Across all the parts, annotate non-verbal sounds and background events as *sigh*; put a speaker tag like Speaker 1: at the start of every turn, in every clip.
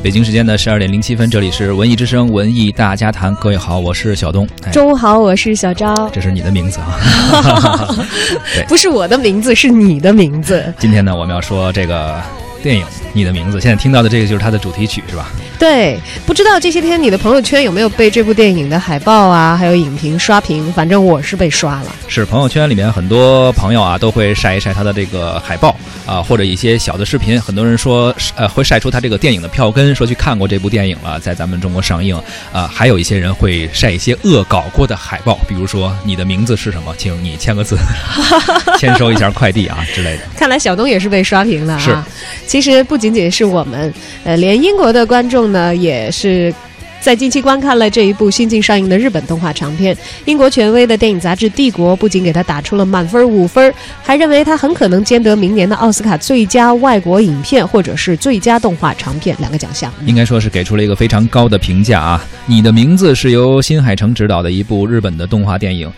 Speaker 1: 北京时间的十二点零七分，这里是文艺之声文艺大家谈。各位好，我是小东。哎
Speaker 2: 中午好，我是小昭。
Speaker 1: 这是你的名字啊。*laughs* 对，
Speaker 2: 不是我的名字，是你的名字。
Speaker 1: 今天呢，我们要说这个电影《你的名字》。现在听到的这个就是它的主题曲，是吧？
Speaker 2: 对，不知道这些天你的朋友圈有没有被这部电影的海报啊，还有影评刷屏？反正我是被刷了。
Speaker 1: 是朋友圈里面很多朋友啊，都会晒一晒他的这个海报啊，或者一些小的视频。很多人说，呃，会晒出他这个电影的票根，说去看过这部电影了，在咱们中国上映。啊，还有一些人会晒一些恶搞过的海报，比如说你的名字是什么，请你签个字，*laughs* 签收一下快递啊之类的。*laughs*
Speaker 2: 看来小东也是被刷屏了啊！
Speaker 1: 是，
Speaker 2: 其实不仅仅是我们，呃，连英国的观众呢也是。在近期观看了这一部新近上映的日本动画长片，英国权威的电影杂志《帝国》不仅给他打出了满分五分，还认为他很可能兼得明年的奥斯卡最佳外国影片或者是最佳动画长片两个奖项。
Speaker 1: 应该说是给出了一个非常高的评价啊！你的名字是由新海诚执导的一部日本的动画电影。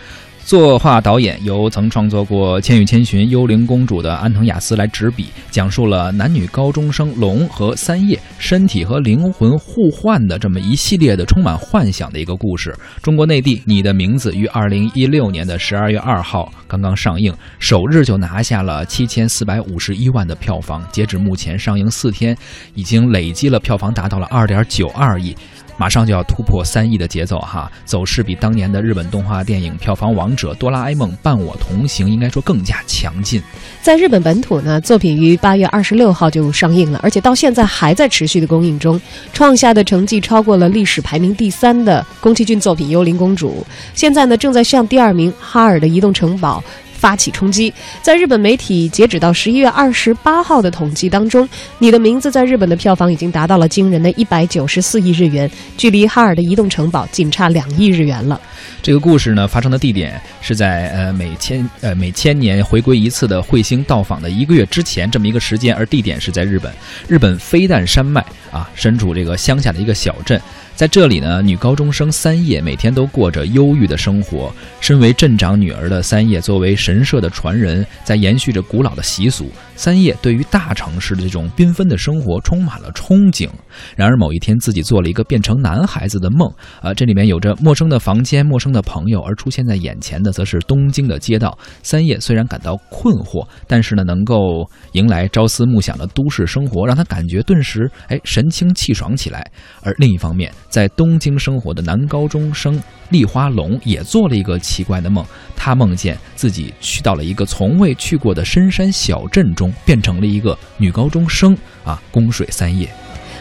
Speaker 1: 作画导演由曾创作过《千与千寻》《幽灵公主》的安藤雅思来执笔，讲述了男女高中生龙和三叶身体和灵魂互换的这么一系列的充满幻想的一个故事。中国内地《你的名字》于二零一六年的十二月二号刚刚上映，首日就拿下了七千四百五十一万的票房，截止目前上映四天，已经累积了票房达到了二点九二亿。马上就要突破三亿的节奏哈，走势比当年的日本动画电影票房王者《哆啦 A 梦伴我同行》应该说更加强劲。
Speaker 2: 在日本本土呢，作品于八月二十六号就上映了，而且到现在还在持续的公映中，创下的成绩超过了历史排名第三的宫崎骏作品《幽灵公主》，现在呢正在向第二名《哈尔的移动城堡》。发起冲击，在日本媒体截止到十一月二十八号的统计当中，你的名字在日本的票房已经达到了惊人的一百九十四亿日元，距离哈尔的移动城堡仅差两亿日元了。
Speaker 1: 这个故事呢，发生的地点是在呃每千呃每千年回归一次的彗星到访的一个月之前这么一个时间，而地点是在日本，日本飞弹山脉啊，身处这个乡下的一个小镇。在这里呢，女高中生三叶每天都过着忧郁的生活。身为镇长女儿的三叶，作为神社的传人，在延续着古老的习俗。三叶对于大城市的这种缤纷的生活充满了憧憬。然而某一天，自己做了一个变成男孩子的梦。啊，这里面有着陌生的房间、陌生的朋友，而出现在眼前的，则是东京的街道。三叶虽然感到困惑，但是呢，能够迎来朝思暮想的都市生活，让他感觉顿时哎神清气爽起来。而另一方面，在东京生活的男高中生立花龙也做了一个奇怪的梦，他梦见自己去到了一个从未去过的深山小镇中，变成了一个女高中生啊，宫水三叶。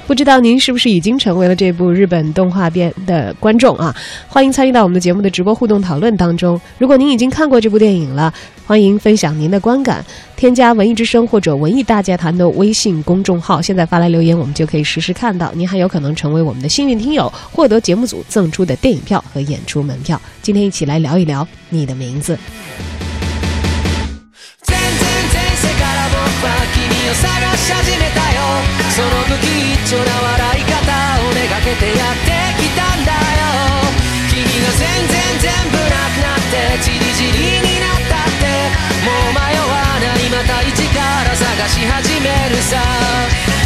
Speaker 2: 不知道您是不是已经成为了这部日本动画片的观众啊？欢迎参与到我们的节目的直播互动讨论当中。如果您已经看过这部电影了，欢迎分享您的观感，添加“文艺之声”或者“文艺大家谈”的微信公众号，现在发来留言，我们就可以实时看到。您还有可能成为我们的幸运听友，获得节目组赠出的电影票和演出门票。今天一起来聊一聊你的名字。を探し始めたよ。その不吉祥な笑い方をめがけてやってきたんだよ。君が全然全部なくなってチリチリになったって。もう迷わないまた一から探し始めるさ。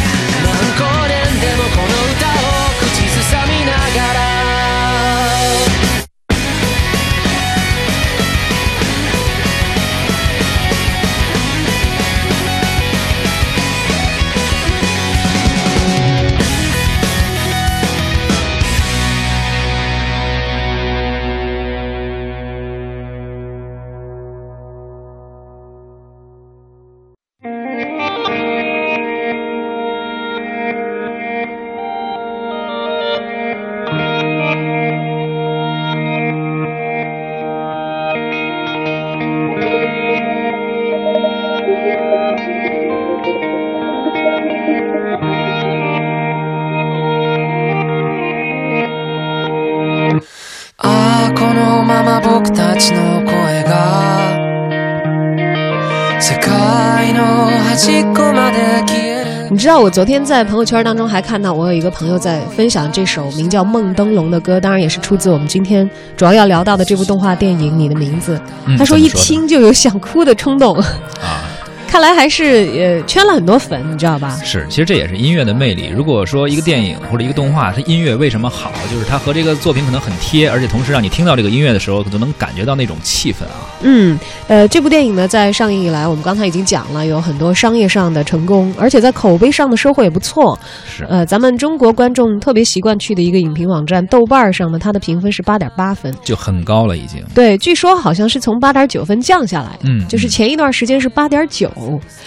Speaker 2: 你知道我昨天在朋友圈当中还看到我有一个朋友在分享这首名叫《梦灯笼》的歌，当然也是出自我们今天主要要聊到的这部动画电影《你的名字》。
Speaker 1: 嗯
Speaker 2: 他说一听就有想哭的冲动。
Speaker 1: 啊，
Speaker 2: 看来还是呃圈了很多粉，你知道吧？
Speaker 1: 是，其实这也是音乐的魅力。如果说一个电影或者一个动画，它音乐为什么好，就是它和这个作品可能很贴，而且同时让你听到这个音乐的时候，都能感觉到那种气氛啊。
Speaker 2: 嗯，呃，这部电影呢，在上映以来，我们刚才已经讲了，有很多商业上的成功，而且在口碑上的收获也不错。
Speaker 1: 是，
Speaker 2: 呃，咱们中国观众特别习惯去的一个影评网站豆瓣上呢，它的评分是八点八分，
Speaker 1: 就很高了已经。
Speaker 2: 对，据说好像是从八点九分降下来的，
Speaker 1: 嗯，
Speaker 2: 就是前一段时间是八点九。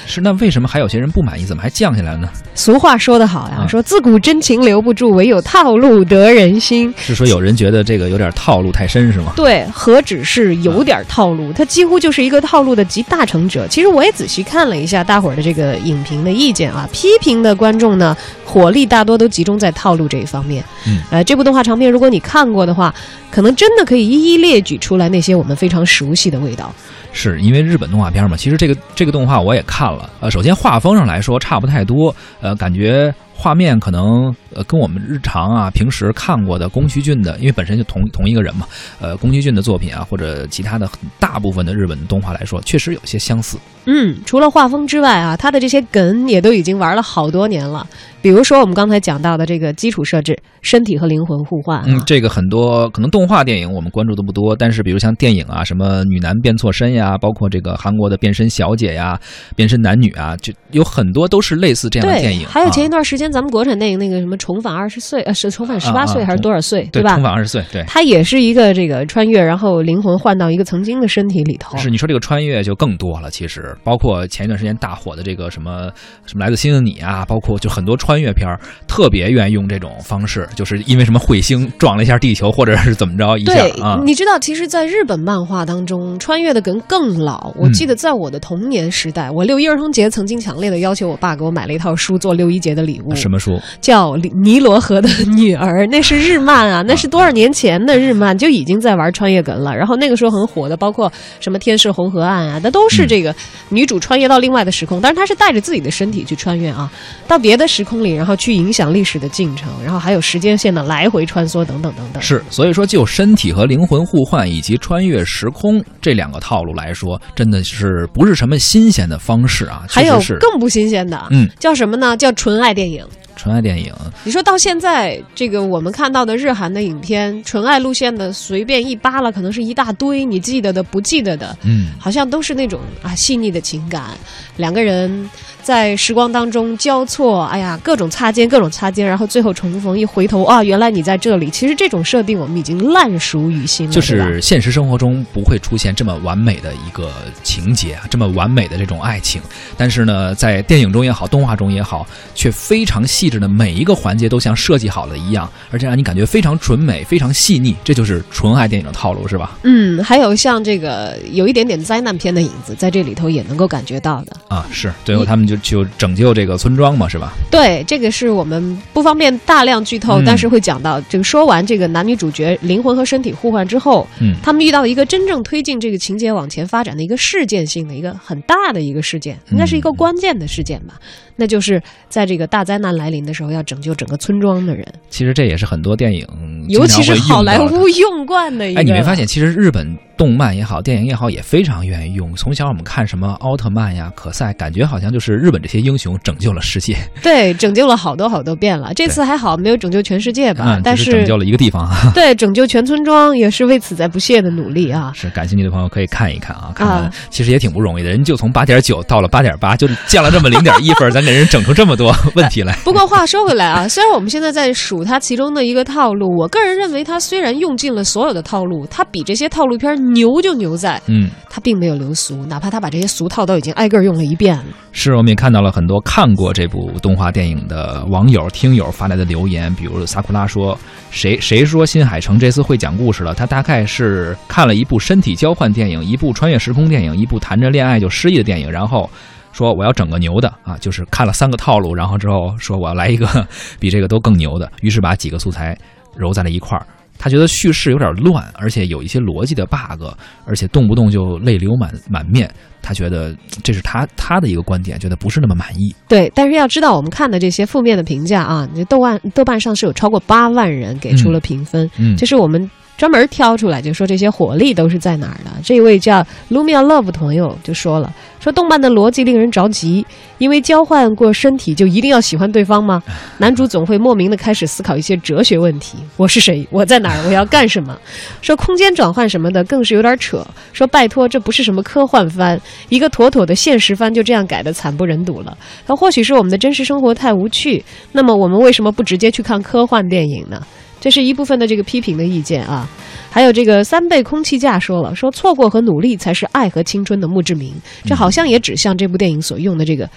Speaker 1: 是，那为什么还有些人不满意？怎么还降下来了呢？
Speaker 2: 俗话说得好呀，说自古真情留不住，唯有套路得人心。
Speaker 1: 是说有人觉得这个有点套路太深是吗？
Speaker 2: 对，何止是有点套路，他几乎就是一个套路的集大成者。其实我也仔细看了一下大伙儿的这个影评的意见啊，批评的观众呢，火力大多都集中在套路这一方面。
Speaker 1: 嗯，
Speaker 2: 呃，这部动画长片如果你看过的话，可能真的可以一一列举出来那些我们非常熟悉的味道。
Speaker 1: 是因为日本动画片嘛？其实这个这个动画我也看了。呃，首先画风上来说差不太多，呃，感觉画面可能呃跟我们日常啊平时看过的宫崎骏的，因为本身就同同一个人嘛，呃，宫崎骏的作品啊或者其他的很大部分的日本动画来说，确实有些相似。
Speaker 2: 嗯，除了画风之外啊，他的这些梗也都已经玩了好多年了。比如说我们刚才讲到的这个基础设置，身体和灵魂互换。
Speaker 1: 嗯，这个很多可能动画电影我们关注的不多，但是比如像电影啊，什么女男变错身呀，包括这个韩国的变身小姐呀、变身男女啊，就有很多都是类似这样的电影。
Speaker 2: 还有前一段时间咱们国产电影那个什么重返二十岁，呃，是重返十八岁还是多少岁，
Speaker 1: 对
Speaker 2: 吧？
Speaker 1: 重返二十岁，对。
Speaker 2: 它也是一个这个穿越，然后灵魂换到一个曾经的身体里头。
Speaker 1: 是你说这个穿越就更多了，其实包括前一段时间大火的这个什么什么来自星星你啊，包括就很多穿越片儿。特别愿意用这种方式，就是因为什么彗星撞了一下地球，或者是怎么着一下啊？
Speaker 2: 你知道，其实，在日本漫画当中，穿越的梗更老。我记得在我的童年时代，我六一儿童节曾经强烈的要求我爸给我买了一套书做六一节的礼物。
Speaker 1: 什么书？
Speaker 2: 叫《尼罗河的女儿》，那是日漫啊，那是多少年前的日漫就已经在玩穿越梗了。然后那个时候很火的，包括什么《天使红河岸》啊，那都是这个女主穿越到另外的时空，但是她是带着自己的身体去穿越啊，到别的时空里，然后去影响。历史的进程，然后还有时间线的来回穿梭等等等等。
Speaker 1: 是，所以说就身体和灵魂互换以及穿越时空这两个套路来说，真的是不是什么新鲜的方式啊？
Speaker 2: 还有更不新鲜的，
Speaker 1: 嗯，
Speaker 2: 叫什么呢？叫纯爱电影。
Speaker 1: 纯爱电影，
Speaker 2: 你说到现在，这个我们看到的日韩的影片，纯爱路线的随便一扒拉，可能是一大堆，你记得的、不记得的，
Speaker 1: 嗯，
Speaker 2: 好像都是那种啊细腻的情感，两个人。在时光当中交错，哎呀，各种擦肩，各种擦肩，然后最后重逢，一回头啊，原来你在这里。其实这种设定我们已经烂熟于心了。
Speaker 1: 就是现实生活中不会出现这么完美的一个情节啊，这么完美的这种爱情。但是呢，在电影中也好，动画中也好，却非常细致的每一个环节都像设计好了一样，而且让你感觉非常纯美、非常细腻。这就是纯爱电影的套路，是吧？
Speaker 2: 嗯，还有像这个有一点点灾难片的影子，在这里头也能够感觉到的
Speaker 1: 啊。是，最后他们就。就拯救这个村庄嘛，是吧？
Speaker 2: 对，这个是我们不方便大量剧透，但是会讲到这个。说完这个男女主角灵魂和身体互换之后，
Speaker 1: 嗯，
Speaker 2: 他们遇到一个真正推进这个情节往前发展的一个事件性的一个很大的一个事件，应该是一个关键的事件吧？那就是在这个大灾难来临的时候，要拯救整个村庄的人。
Speaker 1: 其实这也是很多电影，
Speaker 2: 尤其是好莱坞用惯的一个。
Speaker 1: 哎，你没发现其实日本？动漫也好，电影也好，也非常愿意用。从小我们看什么奥特曼呀、可赛，感觉好像就是日本这些英雄拯救了世界。*laughs*
Speaker 2: 对，拯救了好多好多遍了。这次还好没有拯救全世界吧？但
Speaker 1: 是拯救了一个地方。
Speaker 2: 对，拯救全村庄也是为此在不懈的努力啊。
Speaker 1: 是，感兴趣的朋友可以看一看啊，看看其实也挺不容易的。人就从八点九到了八点八，就降了这么零点一分，咱给人整出这么多 *laughs* 问题来。
Speaker 2: 不过话说回来啊，虽然我们现在在数它其中的一个套路，我个人认为它虽然用尽了所有的套路，它比这些套路片牛就牛在。
Speaker 1: 嗯，
Speaker 2: 他并没有流俗，哪怕他把这些俗套都已经挨个用了一遍了。
Speaker 1: 是，我们也看到了很多看过这部动画电影的网友、听友发来的留言，比如萨库拉说：“谁谁说新海诚这次会讲故事了？他大概是看了一部身体交换电影，一部穿越时空电影，一部谈着恋爱就失忆的电影，然后说我要整个牛的啊，就是看了三个套路，然后之后说我要来一个 *laughs* 比这个都更牛的，于是把几个素材揉在了一块儿。”他觉得叙事有点乱，而且有一些逻辑的 bug，而且动不动就泪流满满面。他觉得这是他他的一个观点，觉得不是那么满意。
Speaker 2: 对，但是要知道，我们看的这些负面的评价啊，你豆瓣豆瓣上是有超过八万人给出了评分，
Speaker 1: 嗯，
Speaker 2: 这是我们专门挑出来，就说这些火力都是在哪儿的。这位叫 Lumia Love 朋友就说了，说动漫的逻辑令人着急，因为交换过身体就一定要喜欢对方吗？*laughs* 男主总会莫名的开始思考一些哲学问题：我是谁？*laughs* 我在哪儿？我要干什么？说空间转换什么的更是有点扯。说拜托，这不是什么科幻番，一个妥妥的现实番就这样改的惨不忍睹了。那或许是我们的真实生活太无趣，那么我们为什么不直接去看科幻电影呢？这是一部分的这个批评的意见啊，还有这个三倍空气价说了，说错过和努力才是爱和青春的墓志铭，这好像也指向这部电影所用的这个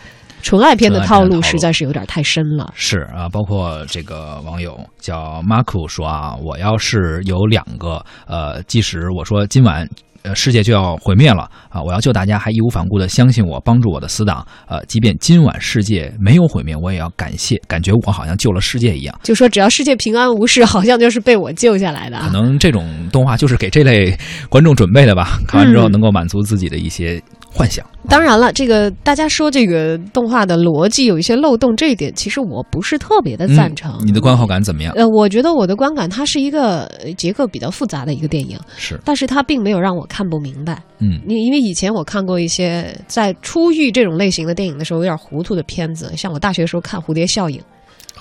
Speaker 2: 纯爱片的套路，实在是有点太深了。
Speaker 1: 是啊，包括这个网友叫 Marco 说啊，我要是有两个，呃，即使我说今晚。呃，世界就要毁灭了啊！我要救大家，还义无反顾的相信我，帮助我的死党。呃，即便今晚世界没有毁灭，我也要感谢，感觉我好像救了世界一样。
Speaker 2: 就说只要世界平安无事，好像就是被我救下来的。
Speaker 1: 可能这种动画就是给这类观众准备的吧？看完之后能够满足自己的一些。幻想，
Speaker 2: 当然了，这个大家说这个动画的逻辑有一些漏洞，这一点其实我不是特别的赞成。
Speaker 1: 你的观后感怎么样？
Speaker 2: 呃，我觉得我的观感，它是一个结构比较复杂的一个电影，
Speaker 1: 是，
Speaker 2: 但是它并没有让我看不明白。
Speaker 1: 嗯，
Speaker 2: 你因为以前我看过一些在初遇这种类型的电影的时候有点糊涂的片子，像我大学时候看《蝴蝶效应》。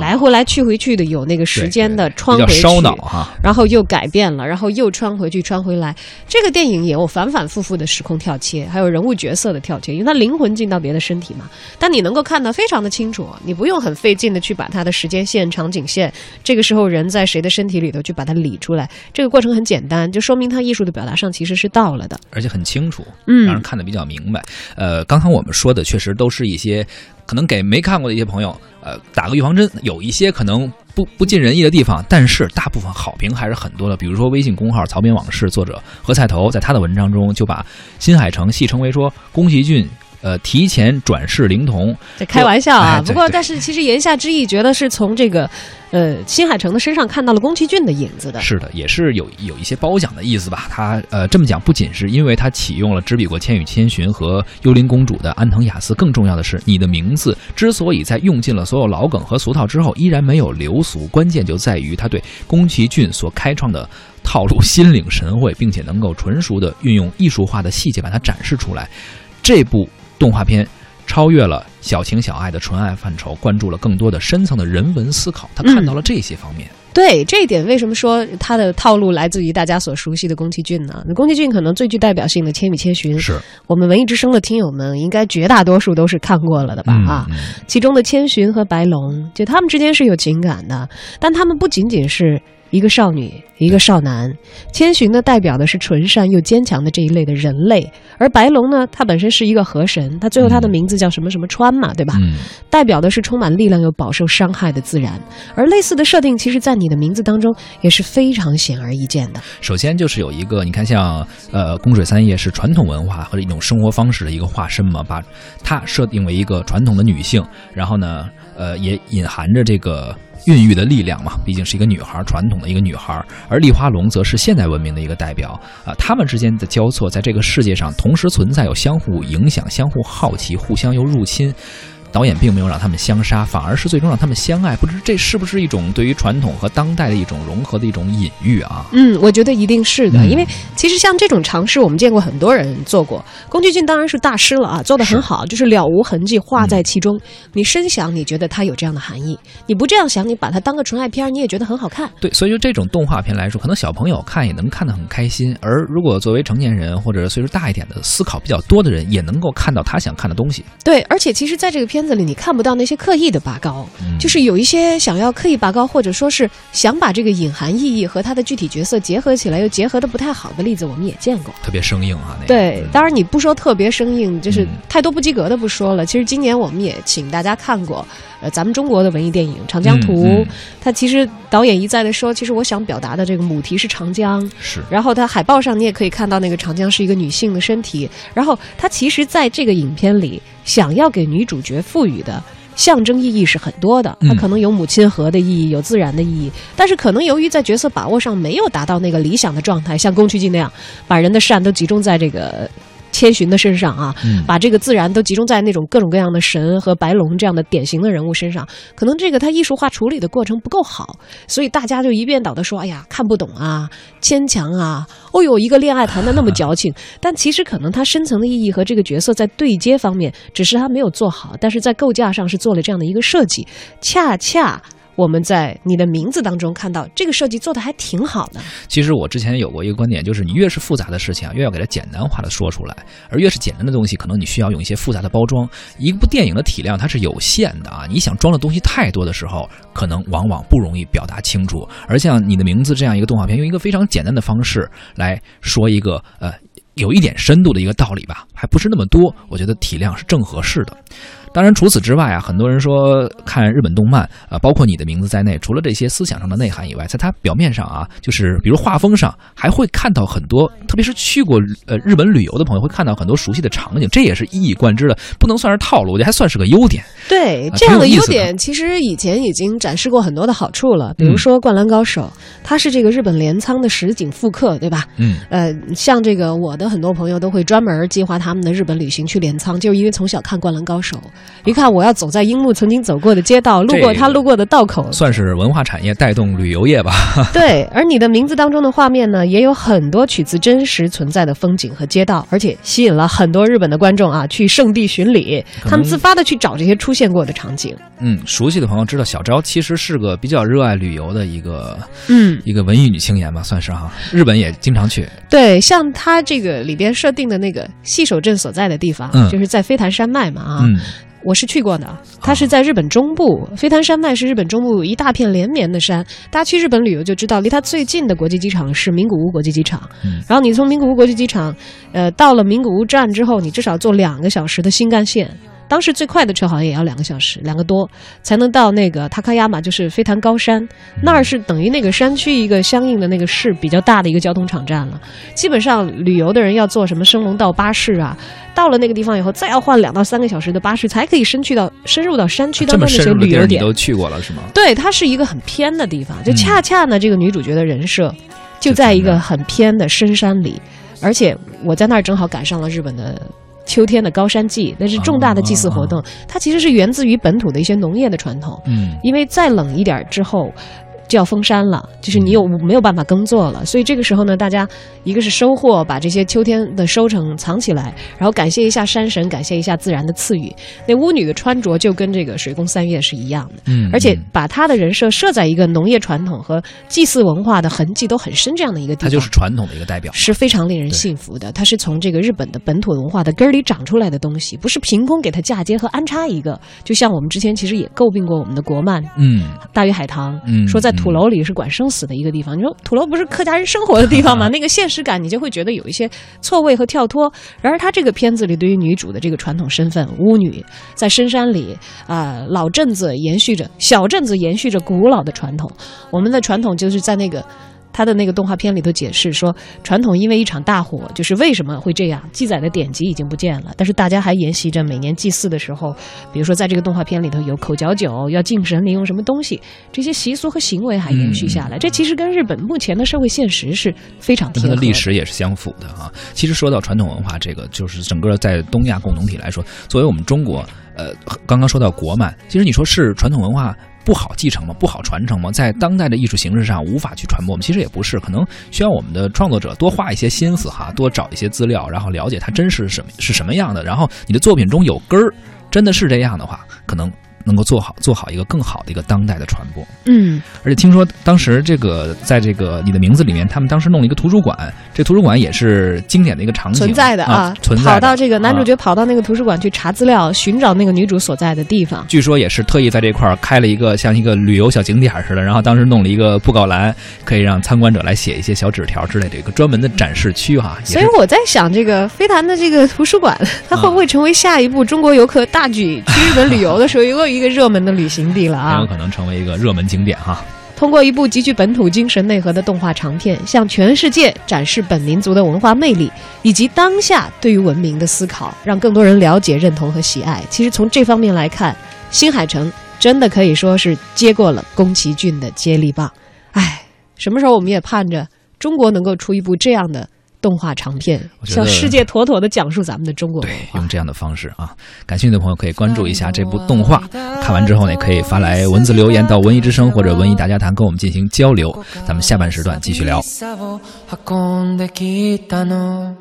Speaker 2: 来回来去回去的有那个时间的穿回去，
Speaker 1: 烧脑哈，
Speaker 2: 然后又改变了，然后又穿回去穿回来。这个电影也有反反复复的时空跳切，还有人物角色的跳切，因为他灵魂进到别的身体嘛。但你能够看得非常的清楚，你不用很费劲的去把他的时间线、场景线，这个时候人在谁的身体里头去把它理出来，这个过程很简单，就说明他艺术的表达上其实是到了的，
Speaker 1: 而且很清楚，
Speaker 2: 嗯，
Speaker 1: 让人看得比较明白。呃，刚才我们说的确实都是一些。可能给没看过的一些朋友，呃，打个预防针。有一些可能不不尽人意的地方，但是大部分好评还是很多的。比如说微信公号“曹编往事”作者何菜头，在他的文章中就把新海诚戏称为说宫崎骏。呃，提前转世灵童，
Speaker 2: 这开玩笑啊。不过，但是其实言下之意，觉得是从这个，呃，新海诚的身上看到了宫崎骏的影子的。
Speaker 1: 是的，也是有有一些褒奖的意思吧。他呃这么讲，不仅是因为他启用了只比过《千与千寻》和《幽灵公主》的安藤雅思，更重要的是，你的名字之所以在用尽了所有老梗和俗套之后，依然没有流俗，关键就在于他对宫崎骏所开创的套路心领神会，并且能够纯熟的运用艺术化的细节把它展示出来。这部。动画片超越了小情小爱的纯爱范畴，关注了更多的深层的人文思考。他看到了这些方面。
Speaker 2: 对这一点，为什么说他的套路来自于大家所熟悉的宫崎骏呢？那宫崎骏可能最具代表性的《千与千寻》，
Speaker 1: 是
Speaker 2: 我们文艺之声的听友们应该绝大多数都是看过了的吧？啊，其中的千寻和白龙，就他们之间是有情感的，但他们不仅仅是。一个少女，一个少男，千寻呢代表的是纯善又坚强的这一类的人类，而白龙呢，它本身是一个河神，它最后它的名字叫什么什么川嘛，对吧？
Speaker 1: 嗯，
Speaker 2: 代表的是充满力量又饱受伤害的自然。而类似的设定，其实在你的名字当中也是非常显而易见的。
Speaker 1: 首先就是有一个，你看像呃宫水三叶是传统文化或者一种生活方式的一个化身嘛，把它设定为一个传统的女性，然后呢，呃，也隐含着这个。孕育的力量嘛，毕竟是一个女孩，传统的一个女孩，而丽花龙则是现代文明的一个代表啊。他们之间的交错，在这个世界上同时存在，有相互影响、相互好奇、互相又入侵。导演并没有让他们相杀，反而是最终让他们相爱。不知这是不是一种对于传统和当代的一种融合的一种隐喻啊？
Speaker 2: 嗯，我觉得一定是的，因为其实像这种尝试，我们见过很多人做过。宫崎骏当然是大师了啊，做的很好，就是了无痕迹，画在其中。你深想，你觉得它有这样的含义；你不这样想，你把它当个纯爱片，你也觉得很好看。
Speaker 1: 对，所以就这种动画片来说，可能小朋友看也能看得很开心。而如果作为成年人或者岁数大一点的、思考比较多的人，也能够看到他想看的东西。
Speaker 2: 对，而且其实在这个片子里，你看不到。那些刻意的拔高，就是有一些想要刻意拔高，或者说是想把这个隐含意义和他的具体角色结合起来，又结合的不太好的例子，我们也见过。
Speaker 1: 特别生硬啊，那
Speaker 2: 对，当然你不说特别生硬，就是太多不及格的不说了。其实今年我们也请大家看过，呃，咱们中国的文艺电影《长江图》，它其实导演一再的说，其实我想表达的这个母题是长江，
Speaker 1: 是。
Speaker 2: 然后它海报上你也可以看到那个长江是一个女性的身体，然后它其实在这个影片里想要给女主角赋予的。象征意义是很多的，它可能有母亲河的意义，有自然的意义，但是可能由于在角色把握上没有达到那个理想的状态，像宫崎骏那样，把人的善都集中在这个千寻的身上啊，
Speaker 1: 嗯
Speaker 2: 把这个自然都集中在那种各种各样的神和白龙这样的典型的人物身上，可能这个他艺术化处理的过程不够好，所以大家就一遍倒的说：“哎呀，看不懂啊，牵强啊，哦呦，一个恋爱谈的那么矫情。”但其实可能他深层的意义和这个角色在对接方面，只是他没有做好，但是在构架上是做了这样的一个设计，恰恰。我们在你的名字当中看到这个设计做的还挺好的，
Speaker 1: 其实我之前有过一个观点，就是你越是复杂的事情啊，越要给它简单化的说出来，而越是简单的东西，可能你需要用一些复杂的包装。一部电影的体量它是有限的啊，你想装的东西太多的时候，可能往往不容易表达清楚。而像你的名字这样一个动画片，用一个非常简单的方式来说一个呃有一点深度的一个道理吧，还不是那么多，我觉得体量是正合适的。当然，除此之外啊，很多人说看日本动漫啊、呃，包括你的名字在内，除了这些思想上的内涵以外，在它表面上啊，就是比如画风上，还会看到很多，特别是去过呃日本旅游的朋友会看到很多熟悉的场景，这也是一以贯之的，不能算是套路，我觉得还算是个优点。啊
Speaker 2: 对这样的优点，其实以前已经展示过很多的好处了。比如说《灌篮高手》，它是这个日本镰仓的实景复刻，对吧？
Speaker 1: 嗯，
Speaker 2: 呃，像这个我的很多朋友都会专门计划他们的日本旅行去镰仓，就是因为从小看《灌篮高手》，一看我要走在樱木曾经走过的街道，路过他路过的道口，
Speaker 1: 算是文化产业带动旅游业吧。
Speaker 2: 对，而你的名字当中的画面呢，也有很多取自真实存在的风景和街道，而且吸引了很多日本的观众啊去圣地巡礼，他们自发的去找这些出现过的场景。
Speaker 1: 嗯，熟悉的朋友知道，小昭其实是个比较热爱旅游的一个
Speaker 2: 嗯，
Speaker 1: 一个文艺女青年吧，算是哈。日本也经常去。
Speaker 2: 对，像它这个里边设定的那个细手镇所在的地方，
Speaker 1: 嗯
Speaker 2: 就是在飞潭山脉嘛啊。
Speaker 1: 嗯，
Speaker 2: 我是去过的，它是在日本中部，飞潭山脉是日本中部一大片连绵的山。大家去日本旅游就知道，离它最近的国际机场是名古屋国际机场。
Speaker 1: 嗯
Speaker 2: 然后你从名古屋国际机场，呃，到了名古屋站之后，你至少坐两个小时的新干线。当时最快的车好像也要两个小时，两个多才能到那个塔卡亚马，就是飞潭高山，那儿是等于那个山区一个相应的那个市比较大的一个交通场站了。基本上旅游的人要坐什么升龙道巴士啊，到了那个地方以后，再要换两到三个小时的巴士，才可以深去到深入到山区当中那些旅游点。
Speaker 1: 你都去过了是吗？
Speaker 2: 对，它是一个很偏的地方，就
Speaker 1: 嗯
Speaker 2: 恰恰呢，这个女主角的人设就
Speaker 1: 就
Speaker 2: 在一个很偏的深山里，而且我在那儿正好赶上了日本的。秋天的高山祭，那是重大的祭祀活动，它其实是源自于本土的一些农业的传统。
Speaker 1: 嗯，
Speaker 2: 因为再冷一点之后，就要封山了，就是你有没有办法耕作了，所以这个时候呢，大家一个是收获，把这些秋天的收成藏起来，然后感谢一下山神，感谢一下自然的赐予。那巫女的穿着就跟这个水宫三月是一样的，
Speaker 1: 嗯，
Speaker 2: 而且
Speaker 1: 嗯
Speaker 2: 把她的人设设在一个农业传统和祭祀文化的痕迹都很深这样的一个地方，
Speaker 1: 它就是传统的一个代表。
Speaker 2: 是非常令人信服的。它是从这个日本的本土文化的根儿里长出来的东西，不是凭空给它嫁接和安插一个。就像我们之前其实也诟病过我们的国漫《
Speaker 1: 嗯
Speaker 2: 大鱼海棠》，
Speaker 1: 嗯，
Speaker 2: 说在土
Speaker 1: 嗯
Speaker 2: 楼里是管生死的一个地方。你说土楼不是客家人生活的地方吗？*laughs* 那个现实感，你就会觉得有一些错位和跳脱。然而，他这个片子里对于女主的这个传统身份巫女，在深山里啊、老镇子延续着小镇子延续着古老的传统。我们的传统就是在那个。他的那个动画片里头解释说，传统因为一场大火，就是为什么会这样，记载的典籍已经不见了，但是大家还沿袭着每年祭祀的时候，比如说在这个动画片里头有口嚼酒，要敬神灵用什么东西，这些习俗和行为还延续下来。这其实跟日本目前的社会现实是非常贴合
Speaker 1: 的历史也是相符的啊。其实说到传统文化，这个就是整个在东亚共同体来说，作为我们中国，呃，刚刚说到国漫，其实你说是传统文化。不好继承吗？不好传承吗？在当代的艺术形式上无法去传播吗？其实也不是，可能需要我们的创作者多花一些心思哈，多找一些资料，然后了解它真实什么是什么样的。然后你的作品中有根儿，真的是这样的话，可能能够做好做好一个更好的一个当代的传播。
Speaker 2: 嗯，
Speaker 1: 而且听说当时这个在这个你的名字里面，他们当时弄了一个图书馆，这图书馆也是经典的一个场景
Speaker 2: 存在的
Speaker 1: 啊，存在的
Speaker 2: 跑到这个男主
Speaker 1: 啊
Speaker 2: 角跑到那个图书馆去查资料，寻找那个女主所在的地方。
Speaker 1: 据说也是特意在这块儿开了一个像一个旅游小景点似的，然后当时弄了一个布告栏，可以让参观者来写一些小纸条之类的一个专门的展示区哈、
Speaker 2: 所以我在想，这个飞潭的这个图书馆，它会不会成为下一步中国游客大举去日本旅游的时候 *laughs* 又一个热门的旅行地了啊
Speaker 1: 很有？可能成为一个热门景点哈。
Speaker 2: 通过一部极具本土精神内核的动画长片，向全世界展示本民族的文化魅力，以及当下对于文明的思考，让更多人了解、认同和喜爱。其实从这方面来看，新海诚真的可以说是接过了宫崎骏的接力棒。哎，什么时候我们也盼着中国能够出一部这样的动画长片，
Speaker 1: 我觉得
Speaker 2: 向世界妥妥的讲述咱们的中国文
Speaker 1: 对，
Speaker 2: 化
Speaker 1: 用。这样的方式啊，感兴趣的朋友可以关注一下这部动画。看完之后呢，也可以发来文字留言到文艺之声或者文艺大家谈，跟我们进行交流。咱们下半时段继续聊。
Speaker 3: 「運んできたの